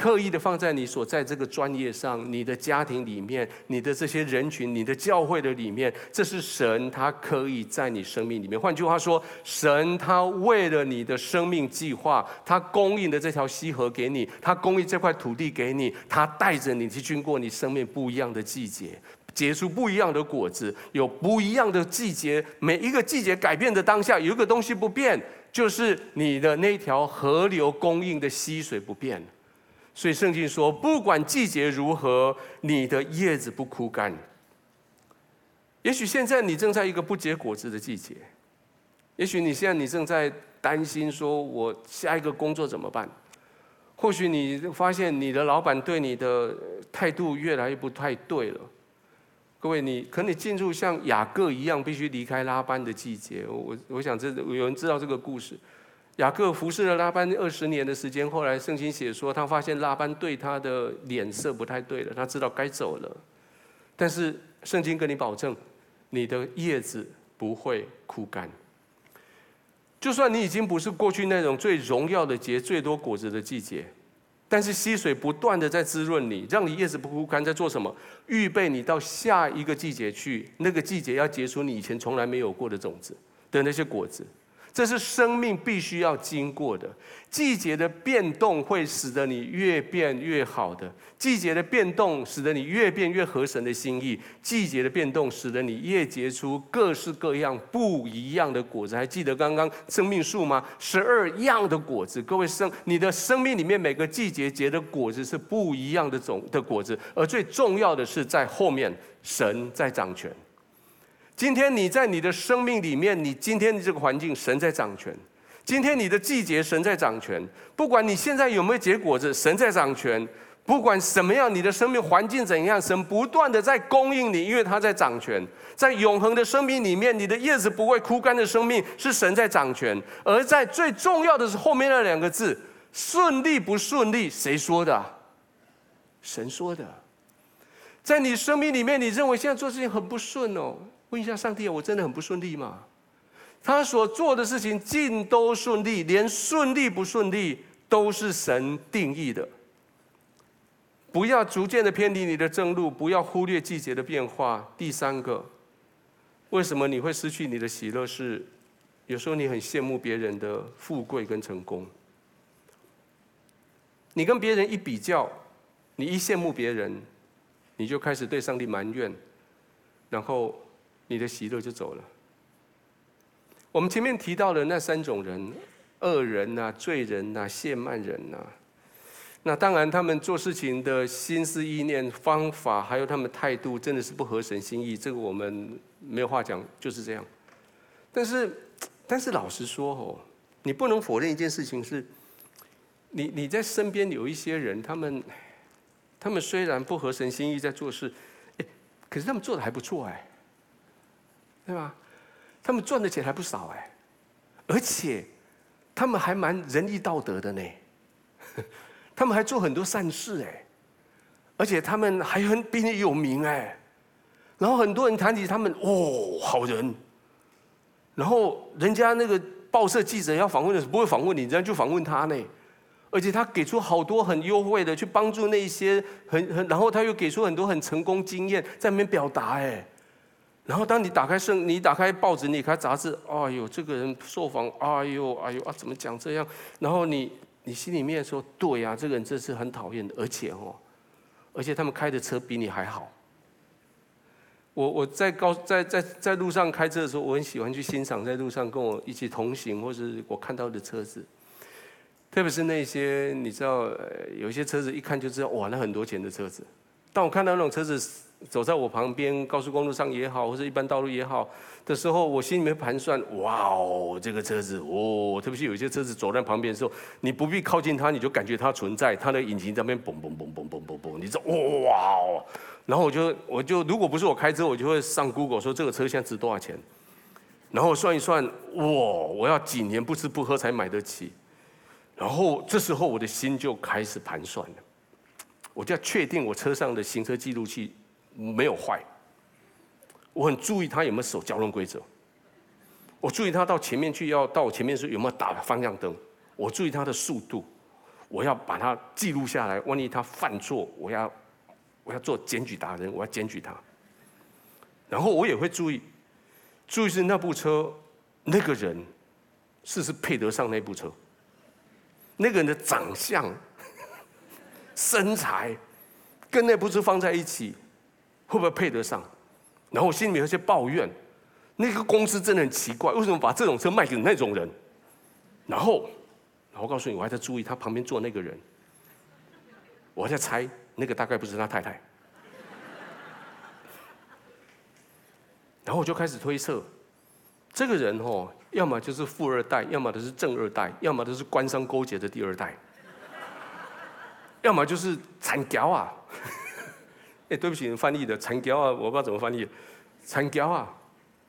Speaker 1: 刻意的放在你所在这个专业上，你的家庭里面，你的这些人群，你的教会的里面，这是神他刻意在你生命里面。换句话说，神他为了你的生命计划，他供应的这条溪河给你，他供应这块土地给你，他带着你去经过你生命不一样的季节，结出不一样的果子，有不一样的季节。每一个季节改变的当下，有一个东西不变，就是你的那条河流供应的溪水不变。所以圣经说，不管季节如何，你的叶子不枯干。也许现在你正在一个不结果子的季节，也许你现在你正在担心说，我下一个工作怎么办？或许你发现你的老板对你的态度越来越不太对了。各位，你可能进入像雅各一样必须离开拉班的季节。我我想这有人知道这个故事。雅各服侍了拉班二十年的时间，后来圣经写说，他发现拉班对他的脸色不太对了，他知道该走了。但是圣经跟你保证，你的叶子不会枯干。就算你已经不是过去那种最荣耀的结最多果子的季节，但是溪水不断的在滋润你，让你叶子不枯干，在做什么？预备你到下一个季节去，那个季节要结出你以前从来没有过的种子的那些果子。这是生命必须要经过的。季节的变动会使得你越变越好的，季节的变动使得你越变越合神的心意，季节的变动使得你越结出各式各样不一样的果子。还记得刚刚生命树吗？十二样的果子，各位生，你的生命里面每个季节结的果子是不一样的种的果子，而最重要的是在后面，神在掌权。今天你在你的生命里面，你今天的这个环境，神在掌权；今天你的季节，神在掌权。不管你现在有没有结果子，神在掌权。不管什么样，你的生命环境怎样，神不断的在供应你，因为他在掌权。在永恒的生命里面，你的叶子不会枯干的生命，是神在掌权。而在最重要的是后面那两个字：顺利不顺利？谁说的？神说的。在你生命里面，你认为现在做事情很不顺哦。问一下上帝啊，我真的很不顺利吗？他所做的事情尽都顺利，连顺利不顺利都是神定义的。不要逐渐的偏离你的正路，不要忽略季节的变化。第三个，为什么你会失去你的喜乐？是有时候你很羡慕别人的富贵跟成功，你跟别人一比较，你一羡慕别人，你就开始对上帝埋怨，然后。你的喜乐就走了。我们前面提到的那三种人：恶人呐、罪人呐、亵慢人呐。那当然，他们做事情的心思意念、方法，还有他们态度，真的是不合神心意。这个我们没有话讲，就是这样。但是，但是老实说哦，你不能否认一件事情是：你你在身边有一些人，他们他们虽然不合神心意在做事，哎，可是他们做的还不错哎。对吧？他们赚的钱还不少哎，而且他们还蛮仁义道德的呢，他们还做很多善事哎，而且他们还很比你有名哎，然后很多人谈起他们哦，好人，然后人家那个报社记者要访问的时候不会访问你，人家就访问他呢，而且他给出好多很优惠的去帮助那些很很，然后他又给出很多很成功经验在那边表达哎。然后，当你打开圣，你打开报纸，你看杂志，哎呦，这个人受访，哎呦，哎呦啊，怎么讲这样？然后你，你心里面说，对呀，这个人真是很讨厌，而且哦，而且他们开的车比你还好。我我在高在在在路上开车的时候，我很喜欢去欣赏在路上跟我一起同行或是我看到的车子，特别是那些你知道，有些车子一看就知道，哇，那很多钱的车子。当我看到那种车子。走在我旁边，高速公路上也好，或者一般道路也好的时候，我心里面盘算：哇哦，这个车子哦，特别是有些车子走在旁边的时候，你不必靠近它，你就感觉它存在，它的引擎在那边嘣嘣嘣嘣嘣嘣嘣，你知道哇哦。然后我就我就如果不是我开车，我就会上 Google 说这个车现在值多少钱，然后算一算，哇，我要几年不吃不喝才买得起。然后这时候我的心就开始盘算了，我就要确定我车上的行车记录器。没有坏，我很注意他有没有守交通规则。我注意他到前面去要到我前面的时有没有打方向灯。我注意他的速度，我要把它记录下来。万一他犯错，我要我要做检举达人，我要检举他。然后我也会注意，注意是那部车那个人是不是配得上那部车，那个人的长相、身材跟那部车放在一起。会不会配得上？然后我心里面有些抱怨，那个公司真的很奇怪，为什么把这种车卖给那种人？然后，然后告诉你，我还在注意他旁边坐那个人，我还在猜那个大概不是他太太。然后我就开始推测，这个人哦，要么就是富二代，要么就是正二代，要么就是官商勾结的第二代，要么就是惨屌啊。哎，对不起，翻译的残胶啊，我不知道怎么翻译，残胶啊，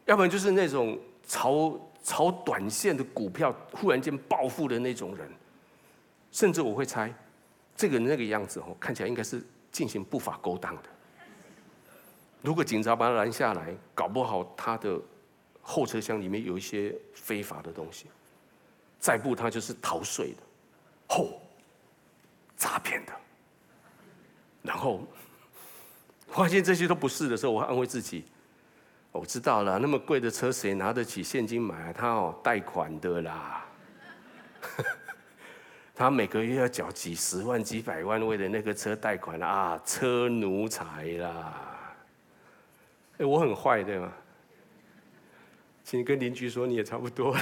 Speaker 1: 要不然就是那种炒炒短线的股票，忽然间暴富的那种人，甚至我会猜，这个人那个样子哦，看起来应该是进行不法勾当的。如果警察把他拦下来，搞不好他的后车厢里面有一些非法的东西。再不他就是逃税的，吼，诈骗的。然后发现这些都不是的时候，我安慰自己，我知道了，那么贵的车谁拿得起现金买啊？他哦贷款的啦，他每个月要缴几十万、几百万，为了那个车贷款啊，车奴才啦。哎，我很坏对吗？请跟邻居说，你也差不多。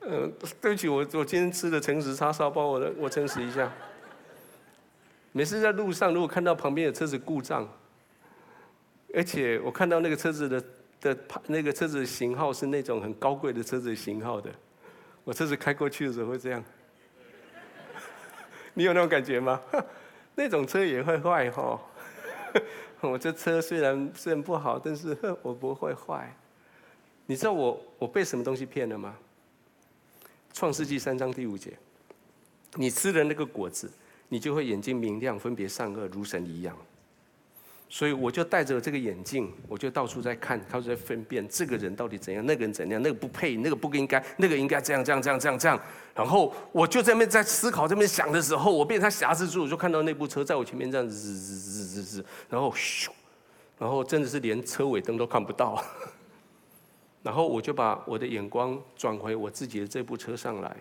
Speaker 1: 嗯，对不起，我我今天吃的诚实叉烧包，我我诚实一下。每次在路上，如果看到旁边的车子故障，而且我看到那个车子的的那个车子的型号是那种很高贵的车子型号的，我车子开过去的时候会这样。你有那种感觉吗？那种车也会坏哈。我这车虽然虽然不好，但是我不会坏。你知道我我被什么东西骗了吗？创世纪三章第五节，你吃了那个果子，你就会眼睛明亮，分别善恶，如神一样。所以我就戴着这个眼镜，我就到处在看，到处在分辨这个人到底怎样，那个人怎样，那个不配，那个不应该，那个应该这样这样这样这样这样。然后我就在那边在思考，这边想的时候，我被他挟持住，我就看到那部车在我前面这样子，然后咻，然后真的是连车尾灯都看不到。然后我就把我的眼光转回我自己的这部车上来。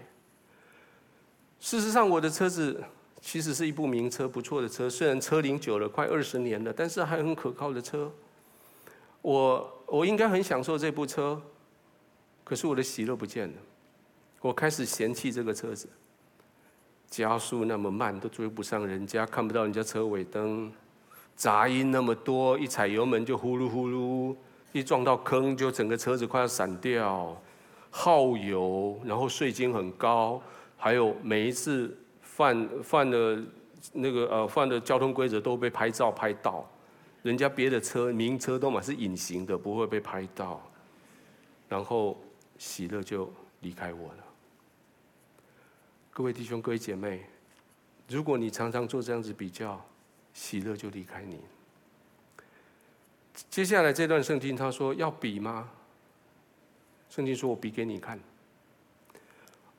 Speaker 1: 事实上，我的车子其实是一部名车，不错的车。虽然车龄久了，快二十年了，但是还很可靠的车。我我应该很享受这部车，可是我的喜乐不见了。我开始嫌弃这个车子，加速那么慢，都追不上人家，看不到人家车尾灯，杂音那么多，一踩油门就呼噜呼噜。一撞到坑，就整个车子快要散掉，耗油，然后税金很高，还有每一次犯犯的那个呃犯的交通规则都被拍照拍到，人家别的车名车都嘛是隐形的，不会被拍到，然后喜乐就离开我了。各位弟兄、各位姐妹，如果你常常做这样子比较，喜乐就离开你。接下来这段圣经，他说要比吗？圣经说：“我比给你看。”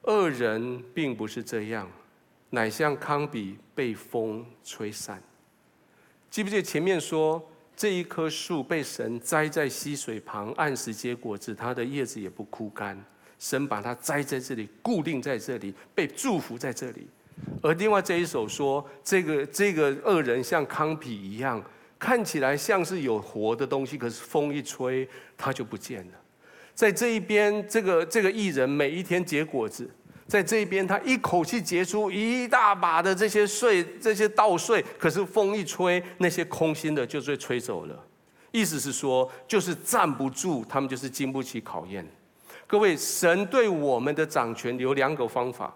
Speaker 1: 恶人并不是这样，乃像糠秕被风吹散。记不记得前面说，这一棵树被神栽在溪水旁，按时结果子，它的叶子也不枯干。神把它栽在这里，固定在这里，被祝福在这里。而另外这一首说，这个这个恶人像糠秕一样。看起来像是有活的东西，可是风一吹，它就不见了。在这一边，这个这个义人每一天结果子，在这边，他一口气结出一大把的这些税，这些稻税，可是风一吹，那些空心的就被吹走了。意思是说，就是站不住，他们就是经不起考验。各位，神对我们的掌权有两个方法。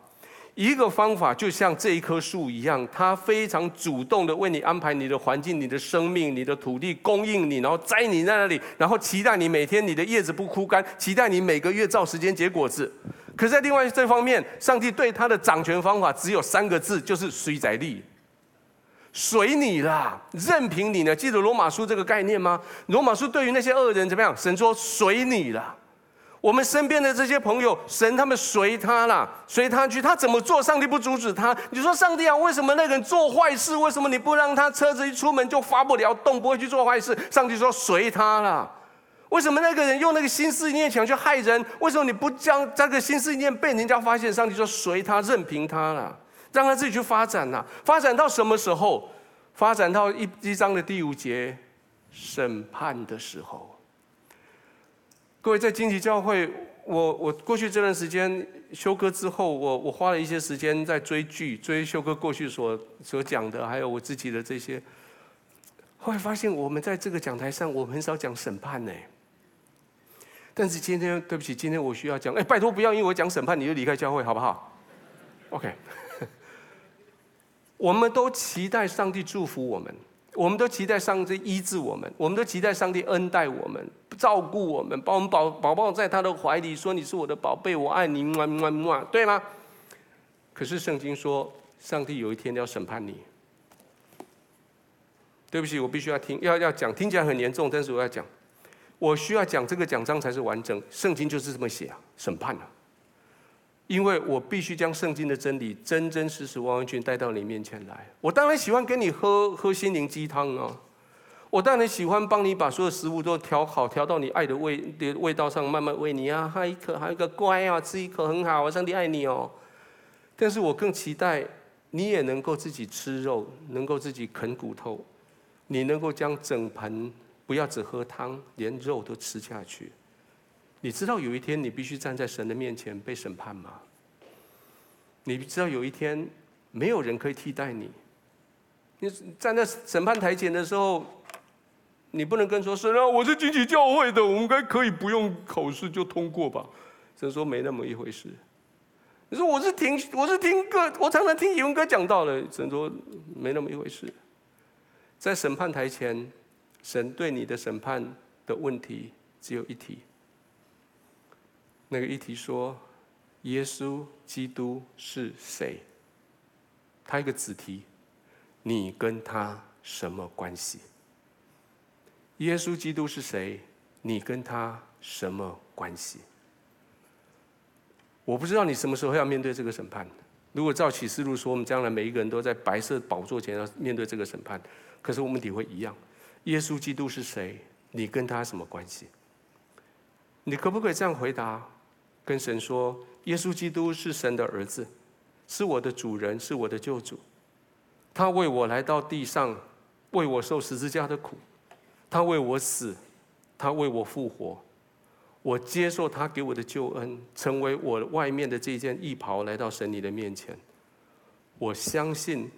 Speaker 1: 一个方法就像这一棵树一样，它非常主动的为你安排你的环境、你的生命、你的土地，供应你，然后栽你在那里，然后期待你每天你的叶子不枯干，期待你每个月照时间结果子。可是，在另外这方面，上帝对他的掌权方法只有三个字，就是随在力，随你啦，任凭你呢。记得罗马书这个概念吗？罗马书对于那些恶人怎么样？神说随你了。我们身边的这些朋友，神他们随他了，随他去，他怎么做，上帝不阻止他。你说上帝啊，为什么那个人做坏事？为什么你不让他车子一出门就发不了动，不会去做坏事？上帝说随他了。为什么那个人用那个心思念想去害人？为什么你不将这个心思念被人家发现？上帝说随他，任凭他了，让他自己去发展呐。发展到什么时候？发展到一一章的第五节，审判的时候。各位在荆棘教会，我我过去这段时间修哥之后，我我花了一些时间在追剧，追修哥过去所所讲的，还有我自己的这些。后来发现，我们在这个讲台上，我很少讲审判呢。但是今天，对不起，今天我需要讲，哎，拜托不要因为我讲审判你就离开教会，好不好？OK。我们都期待上帝祝福我们。我们都期待上帝医治我们，我们都期待上帝恩待我们、照顾我们，把我们宝宝抱在他的怀里，说你是我的宝贝，我爱你，么么么，对吗？可是圣经说，上帝有一天要审判你。对不起，我必须要听，要要讲，听起来很严重，但是我要讲，我需要讲这个奖章才是完整。圣经就是这么写啊，审判啊。因为我必须将圣经的真理真真实实、完完全全带到你面前来。我当然喜欢跟你喝喝心灵鸡汤啊，我当然喜欢帮你把所有食物都调好，调到你爱的味的味道上，慢慢喂你啊，还一口，还有一个乖啊，吃一口很好，上帝爱你哦。但是我更期待你也能够自己吃肉，能够自己啃骨头，你能够将整盆不要只喝汤，连肉都吃下去。你知道有一天你必须站在神的面前被审判吗？你知道有一天没有人可以替代你。你站在审判台前的时候，你不能跟说神啊，我是惊奇教会的，我们应该可以不用考试就通过吧？神说没那么一回事。你说我是听我是听歌，我常常听英文歌讲道的。神说没那么一回事。在审判台前，神对你的审判的问题只有一题。那个议题说：“耶稣基督是谁？”他一个子题，你跟他什么关系？耶稣基督是谁？你跟他什么关系？我不知道你什么时候要面对这个审判。如果照启示录说，我们将来每一个人都在白色宝座前要面对这个审判，可是我们体会一样：耶稣基督是谁？你跟他什么关系？你可不可以这样回答？跟神说，耶稣基督是神的儿子，是我的主人，是我的救主。他为我来到地上，为我受十字架的苦，他为我死，他为我复活。我接受他给我的救恩，成为我外面的这件义袍，来到神你的面前。我相信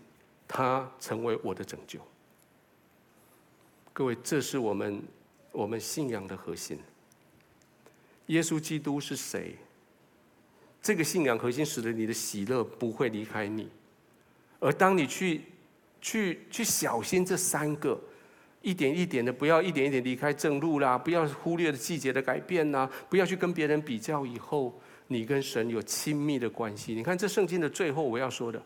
Speaker 1: 他成为我的拯救。各位，这是我们我们信仰的核心。耶稣基督是谁？这个信仰核心使得你的喜乐不会离开你，而当你去、去、去小心这三个，一点一点的，不要一点一点离开正路啦，不要忽略了季节的改变呐，不要去跟别人比较。以后你跟神有亲密的关系。你看这圣经的最后我要说的：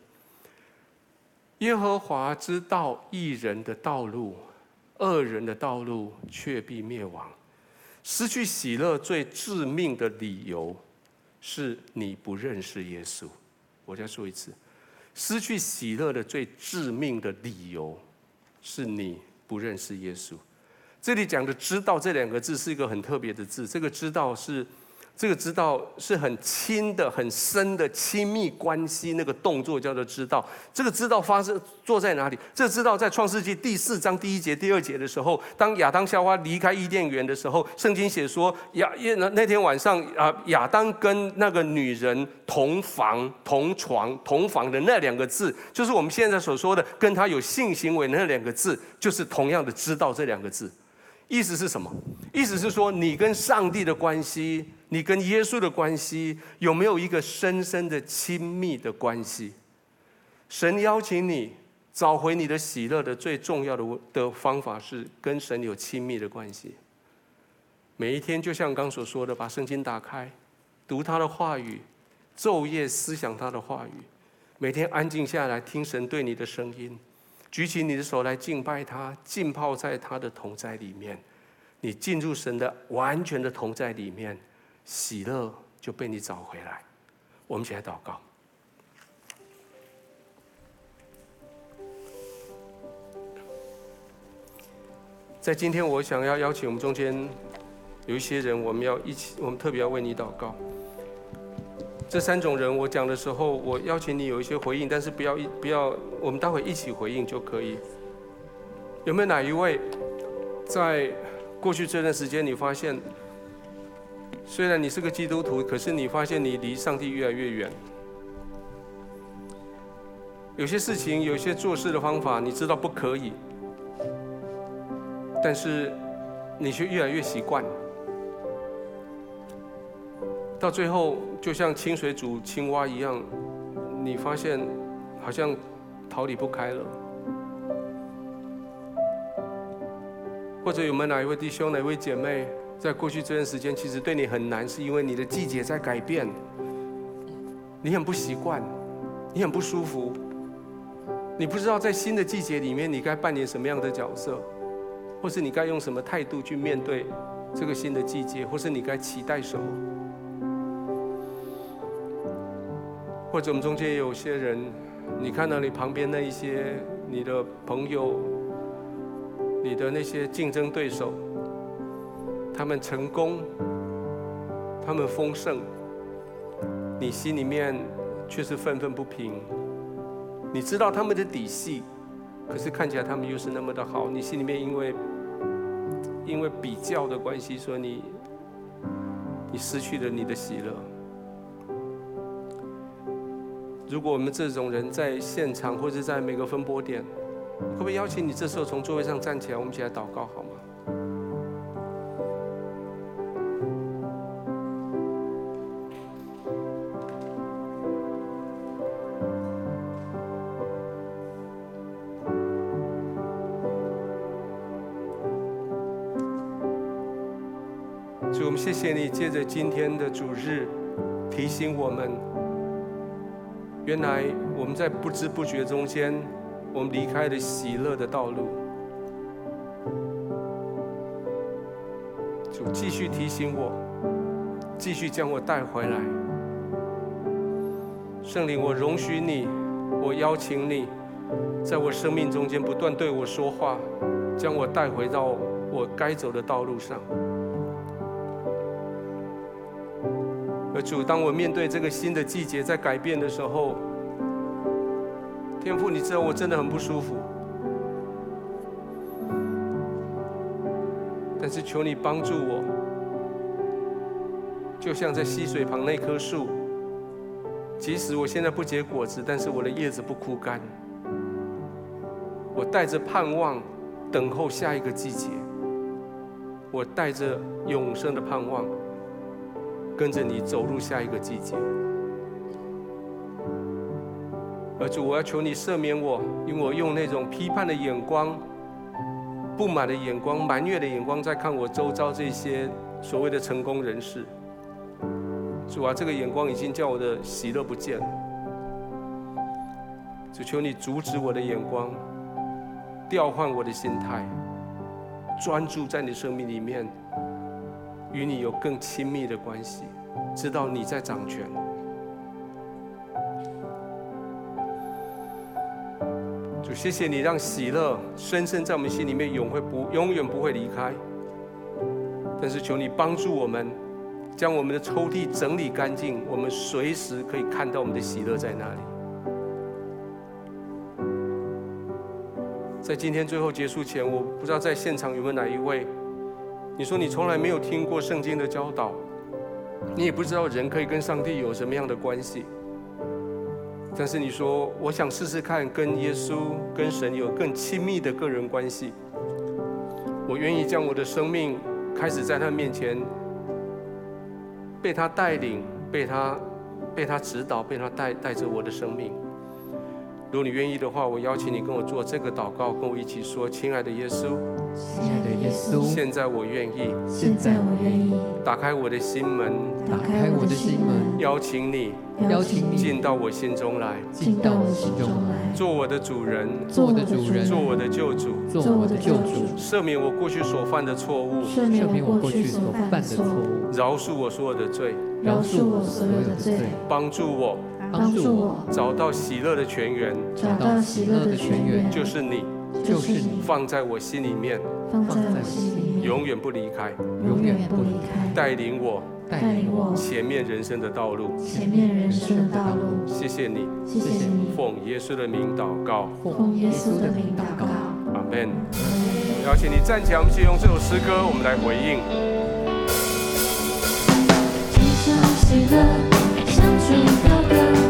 Speaker 1: 耶和华知道一人的道路，恶人的道路却必灭亡。失去喜乐最致命的理由，是你不认识耶稣。我再说一次，失去喜乐的最致命的理由，是你不认识耶稣。这里讲的“知道”这两个字是一个很特别的字，这个“知道”是。这个知道是很亲的、很深的亲密关系，那个动作叫做知道。这个知道发生坐在哪里？这个知道在创世纪第四章第一节、第二节的时候，当亚当夏娃离开伊甸园的时候，圣经写说亚耶那那天晚上啊，亚当跟那个女人同房、同床、同房的那两个字，就是我们现在所说的跟他有性行为那两个字，就是同样的知道这两个字。意思是什么？意思是说，你跟上帝的关系，你跟耶稣的关系，有没有一个深深的亲密的关系？神邀请你找回你的喜乐的最重要的的方法是跟神有亲密的关系。每一天，就像刚所说的，把圣经打开，读他的话语，昼夜思想他的话语，每天安静下来听神对你的声音。举起你的手来敬拜他，浸泡在他的同在里面，你进入神的完全的同在里面，喜乐就被你找回来。我们起来祷告。在今天，我想要邀请我们中间有一些人，我们要一起，我们特别要为你祷告。这三种人，我讲的时候，我邀请你有一些回应，但是不要一不要，我们待会一起回应就可以。有没有哪一位，在过去这段时间，你发现，虽然你是个基督徒，可是你发现你离上帝越来越远？有些事情，有些做事的方法，你知道不可以，但是你却越来越习惯。到最后，就像清水煮青蛙一样，你发现好像逃离不开了。或者有没有哪一位弟兄、哪一位姐妹，在过去这段时间，其实对你很难，是因为你的季节在改变，你很不习惯，你很不舒服，你不知道在新的季节里面，你该扮演什么样的角色，或是你该用什么态度去面对这个新的季节，或是你该期待什么？或者我们中间有些人，你看到你旁边那一些你的朋友，你的那些竞争对手，他们成功，他们丰盛，你心里面却是愤愤不平。你知道他们的底细，可是看起来他们又是那么的好，你心里面因为因为比较的关系，说你你失去了你的喜乐。如果我们这种人在现场或者在每个分播点，可不可以邀请你这时候从座位上站起来，我们一起来祷告好吗？谢谢你，借着今天的主日提醒我们。原来我们在不知不觉中间，我们离开了喜乐的道路。主继续提醒我，继续将我带回来。圣灵，我容许你，我邀请你，在我生命中间不断对我说话，将我带回到我该走的道路上。而主，当我面对这个新的季节在改变的时候，天父，你知道我真的很不舒服，但是求你帮助我，就像在溪水旁那棵树，即使我现在不结果子，但是我的叶子不枯干，我带着盼望等候下一个季节，我带着永生的盼望。跟着你走入下一个季节，而主，我要求你赦免我，因为我用那种批判的眼光、不满的眼光、埋怨的眼光在看我周遭这些所谓的成功人士。主啊，这个眼光已经叫我的喜乐不见了。主，求你阻止我的眼光，调换我的心态，专注在你生命里面。与你有更亲密的关系，知道你在掌权。主，谢谢你让喜乐深深在我们心里面，永会不永远不会离开。但是求你帮助我们，将我们的抽屉整理干净，我们随时可以看到我们的喜乐在哪里。在今天最后结束前，我不知道在现场有没有哪一位。你说你从来没有听过圣经的教导，你也不知道人可以跟上帝有什么样的关系。但是你说，我想试试看跟耶稣、跟神有更亲密的个人关系。我愿意将我的生命开始在他面前，被他带领，被他被他指导，被他带带着我的生命。如果你愿意的话，我邀请你跟我做这个祷告，跟我一起说：“亲爱的耶稣，
Speaker 2: 亲爱的耶稣，
Speaker 1: 现在我愿意，
Speaker 2: 现在我愿意。
Speaker 1: 打开我的心门，
Speaker 2: 打开我的心门，
Speaker 1: 邀请你，
Speaker 2: 邀请你。
Speaker 1: 进到我心中来，
Speaker 2: 进到我心中来，
Speaker 1: 做我的主人，
Speaker 2: 做我的主人，
Speaker 1: 做我的救主，
Speaker 2: 做我的救主，
Speaker 1: 赦免我过去所犯的错误，
Speaker 2: 赦免我过去所犯的错误，
Speaker 1: 饶恕我所有的罪，
Speaker 2: 饶恕我所有的罪，
Speaker 1: 帮助我。
Speaker 2: 帮助我。
Speaker 1: 找到喜乐的泉源，
Speaker 2: 找到喜乐的泉源。
Speaker 1: 就是你，
Speaker 2: 就是你。
Speaker 1: 放在我心里面，
Speaker 2: 放在我心里面，
Speaker 1: 永远不离开，
Speaker 2: 永远不离开，
Speaker 1: 带领我，
Speaker 2: 带领我。
Speaker 1: 前面人生的道路，
Speaker 2: 前面人生的道路。
Speaker 1: 谢谢你，
Speaker 2: 谢谢你，
Speaker 1: 奉耶稣的名祷告，
Speaker 2: 奉耶稣的名祷告。
Speaker 1: 阿门。邀请你站起来，我们就用这首诗歌，我们来回应。
Speaker 2: 喜乐，相聚高歌。